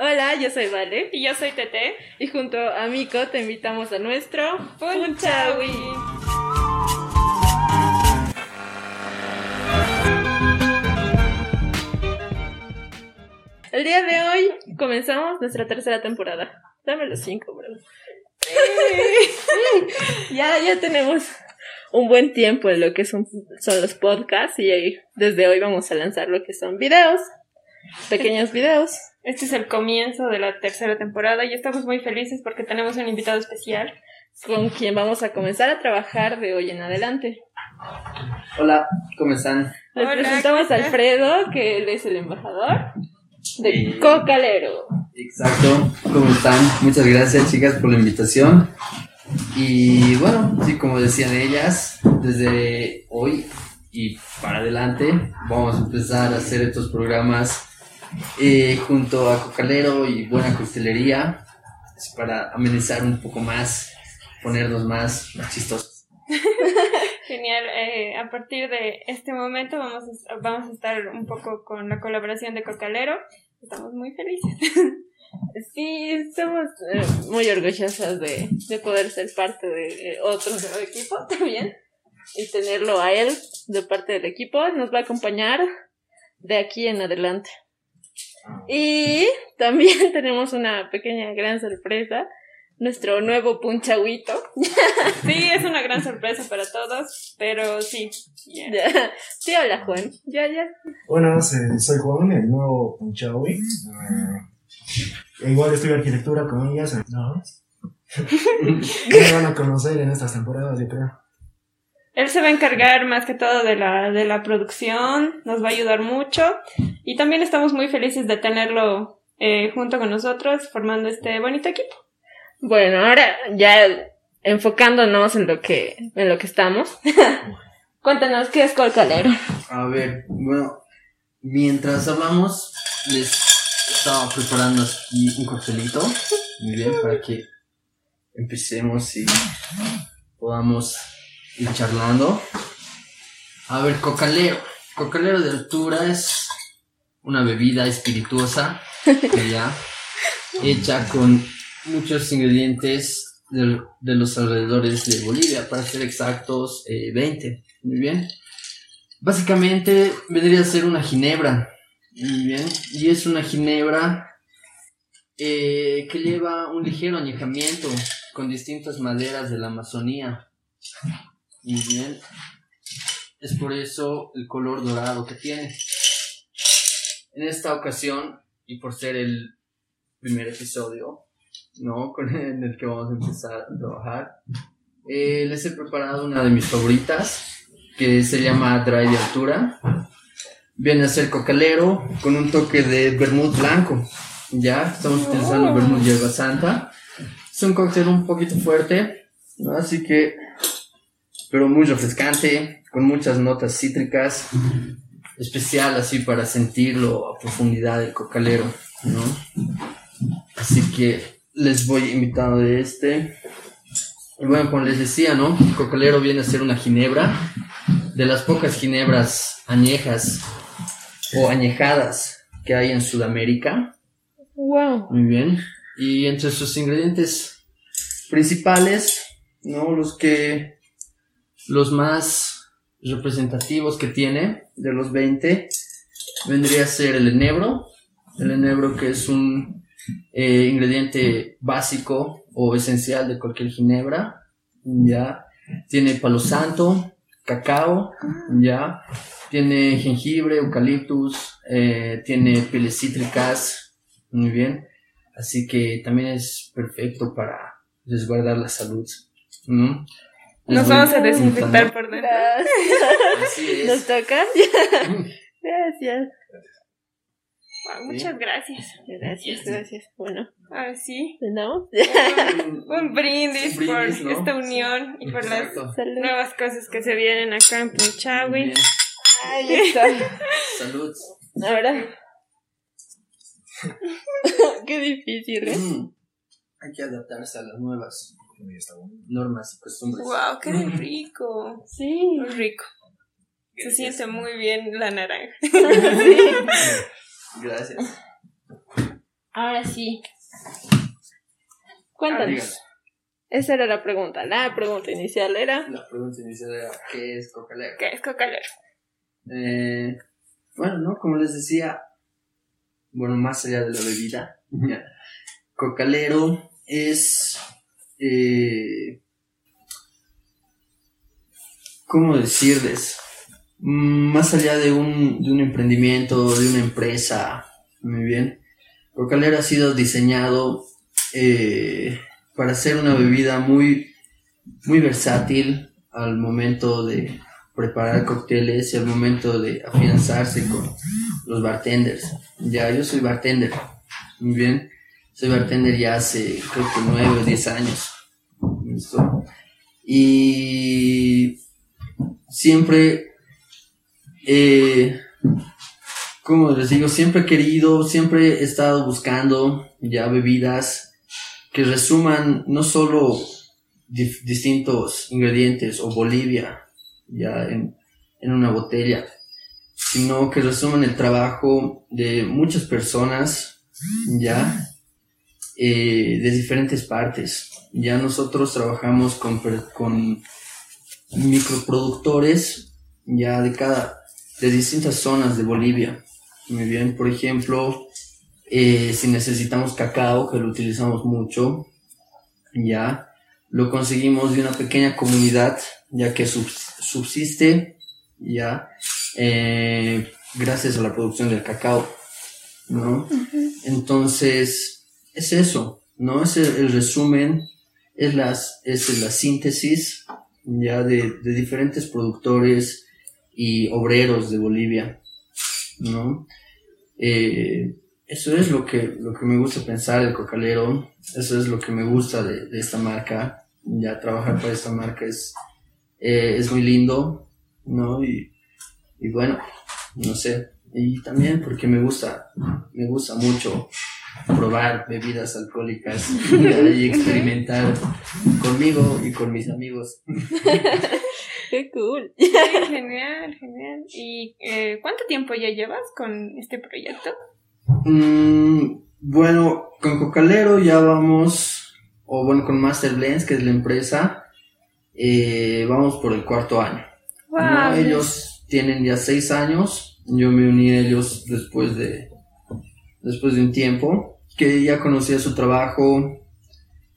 Hola, yo soy Vale. Y yo soy Tete. Y junto a Miko te invitamos a nuestro Punchawi. El día de hoy comenzamos nuestra tercera temporada. Dame los cinco, bro. ya, ya tenemos un buen tiempo en lo que son, son los podcasts y desde hoy vamos a lanzar lo que son videos, pequeños videos. Este es el comienzo de la tercera temporada y estamos muy felices porque tenemos un invitado especial con quien vamos a comenzar a trabajar de hoy en adelante. Hola, ¿cómo están? Les presentamos a Alfredo, que él es el embajador de Cocalero. Exacto, ¿cómo están? Muchas gracias chicas por la invitación. Y bueno, sí, como decían ellas, desde hoy y para adelante vamos a empezar a hacer estos programas eh, junto a Cocalero y Buena Costelería para amenizar un poco más, ponernos más, chistosos. Genial, eh, a partir de este momento vamos a, vamos a estar un poco con la colaboración de Cocalero, estamos muy felices. Sí, estamos eh, muy orgullosas de, de, poder ser parte de otro equipo también y tenerlo a él de parte del equipo. Nos va a acompañar de aquí en adelante. Y también tenemos una pequeña gran sorpresa, nuestro nuevo punchaguito. sí, es una gran sorpresa para todos, pero sí. Sí, hola Juan. Ya, ya. Bueno, soy Juan, el nuevo punchawi. Uh, igual estudio arquitectura con ellas, ¿no? Me van a conocer en estas temporadas, yo creo. Él se va a encargar más que todo de la, de la producción, nos va a ayudar mucho y también estamos muy felices de tenerlo eh, junto con nosotros formando este bonito equipo. Bueno, ahora ya enfocándonos en lo que, en lo que estamos. Cuéntanos qué es Colcalero. A ver, bueno, mientras hablamos, les estaba preparando aquí un coctelito, muy bien, para que empecemos y podamos ir charlando. A ver, cocalero. Cocalero de altura es una bebida espirituosa, ya, hecha con muchos ingredientes de, de, los alrededores de Bolivia, para ser exactos, 20. Eh, muy bien. Básicamente vendría a ser una ginebra. Muy bien. Y es una ginebra eh, que lleva un ligero añejamiento con distintas maderas de la Amazonía. Muy bien. Es por eso el color dorado que tiene. En esta ocasión, y por ser el primer episodio, ¿no? Con en el que vamos a empezar a trabajar, eh, les he preparado una de mis favoritas, que se llama Dry de Altura. Viene a ser cocalero con un toque de vermut blanco. Ya, estamos utilizando vermut hierba santa. Es un cóctel un poquito fuerte. Así que pero muy refrescante, con muchas notas cítricas, especial así para sentirlo a profundidad del cocalero, ¿no? Así que les voy invitando de este. Y bueno, como les decía, ¿no? El cocalero viene a ser una ginebra, de las pocas ginebras añejas o añejadas que hay en Sudamérica. Wow. Muy bien. Y entre sus ingredientes principales, ¿no? Los que los más representativos que tiene de los 20 vendría a ser el enebro. El enebro que es un eh, ingrediente básico o esencial de cualquier ginebra. Ya. Tiene palo santo, cacao, ya. Tiene jengibre, eucaliptus, eh, tiene pieles cítricas. Muy bien. Así que también es perfecto para resguardar la salud. Nos vamos a desinfectar por dentro. ¿Nos toca? gracias. muchas gracias. Gracias, gracias. Bueno. Ahora sí. ¿No? Un, brindis, por esta unión y por las nuevas cosas que se vienen acá en Punchawi. Ahí está. Salud. Ahora. Qué difícil, ¿eh? Mm. Hay que adaptarse a las nuevas normas y costumbres. ¡Wow! ¡Qué rico! Sí. Muy rico. Se siente muy bien la naranja. Gracias. Ahora sí. Ah, Cuéntanos. Esa era la pregunta. La pregunta inicial era. La pregunta inicial era, ¿qué es cocalero? ¿Qué es cocalero? Eh, bueno, ¿no? Como les decía, bueno, más allá de la bebida, cocalero es, eh, ¿cómo decirles? Mm, Más allá de un, de un emprendimiento, de una empresa, muy bien, cocalero ha sido diseñado eh, para ser una bebida muy, muy versátil al momento de preparar cócteles y al momento de afianzarse con los bartenders. Ya, yo soy bartender, muy bien, soy bartender ya hace creo que nueve o diez años. ¿Listo? Y siempre, eh, como les digo, siempre he querido, siempre he estado buscando ya bebidas que resuman no solo distintos ingredientes o Bolivia ya en, en una botella, sino que resumen el trabajo de muchas personas ya eh, de diferentes partes. Ya nosotros trabajamos con, con microproductores ya de cada de distintas zonas de Bolivia. Muy bien, por ejemplo, eh, si necesitamos cacao, que lo utilizamos mucho, ya lo conseguimos de una pequeña comunidad, ya que subs- subsiste ya eh, gracias a la producción del cacao, ¿no? Entonces, es eso, ¿no? Es el, el resumen, es, las, es la síntesis ya de, de diferentes productores y obreros de Bolivia, ¿no? Eh, eso es lo que, lo que me gusta pensar del cocalero, eso es lo que me gusta de, de esta marca, ya trabajar para esta marca es, eh, es muy lindo, ¿no? Y, y bueno, no sé, y también porque me gusta, me gusta mucho probar bebidas alcohólicas y experimentar conmigo y con mis amigos. Qué cool. Sí, genial, genial. ¿Y eh, cuánto tiempo ya llevas con este proyecto? Mm, bueno, con Cocalero ya vamos, o bueno, con Master Blends, que es la empresa, eh, vamos por el cuarto año. ¿no? Wow. Ellos tienen ya seis años, yo me uní a ellos después de, después de un tiempo, que ya conocía su trabajo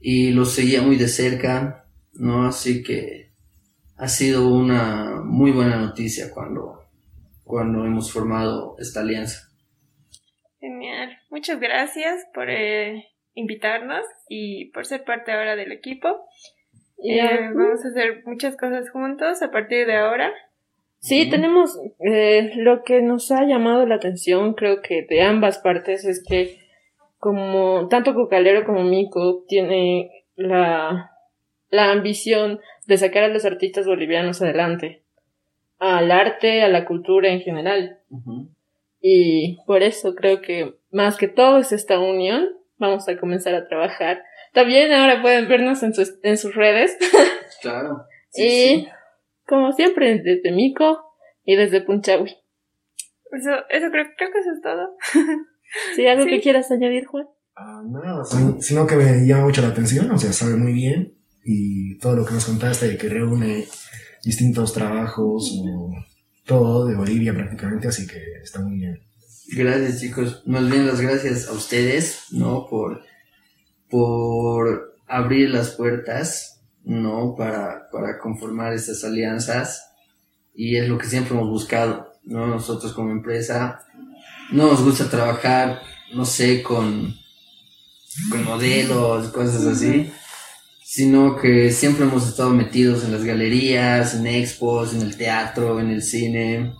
y los seguía muy de cerca, ¿no? Así que ha sido una muy buena noticia cuando, cuando hemos formado esta alianza. Genial. Muchas gracias por eh, invitarnos y por ser parte ahora del equipo. Y, Eh, vamos a hacer muchas cosas juntos a partir de ahora. Sí, tenemos eh, lo que nos ha llamado la atención, creo que de ambas partes, es que como tanto Cocalero como Mico tiene la, la ambición de sacar a los artistas bolivianos adelante, al arte, a la cultura en general. Y por eso creo que más que todo es esta unión. Vamos a comenzar a trabajar. También ahora pueden vernos en sus, en sus redes. Claro. Sí, y sí. Como siempre, desde Mico y desde Punchawi. Eso, eso creo, creo que eso es todo. ¿Sí? ¿Algo Sí. que quieras añadir, Juan? Ah, nada, sin- sino que me llama mucho la atención, o sea, sabe muy bien y todo lo que nos contaste de que reúne distintos trabajos o todo de Bolivia prácticamente, así que está muy bien. Gracias chicos, más bien las gracias a ustedes, ¿no? Por, por abrir las puertas, ¿no? Para, para conformar estas alianzas y es lo que siempre hemos buscado, ¿no? Nosotros como empresa no nos gusta trabajar, no sé, con, con modelos, cosas así, sino que siempre hemos estado metidos en las galerías, en expos, en el teatro, en el cine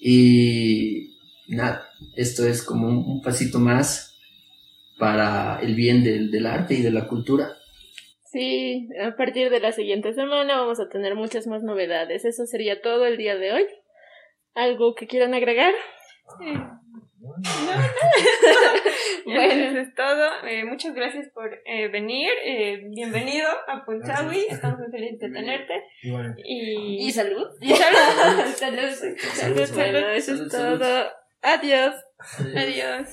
y nada, esto es como un, pasito más para el bien del, del arte y de la cultura. Sí, a partir de la siguiente semana vamos a tener muchas más novedades. Eso sería todo el día de hoy. ¿Algo que quieran agregar? Bueno, eso es todo. Eh, muchas gracias por eh, venir. Eh, bienvenido a Punchawi. Estamos muy felices de tenerte. Y, ¿Y salud? y salud. salud. Salud, Bueno, eso salud, es salud. todo. Adiós. Adiós.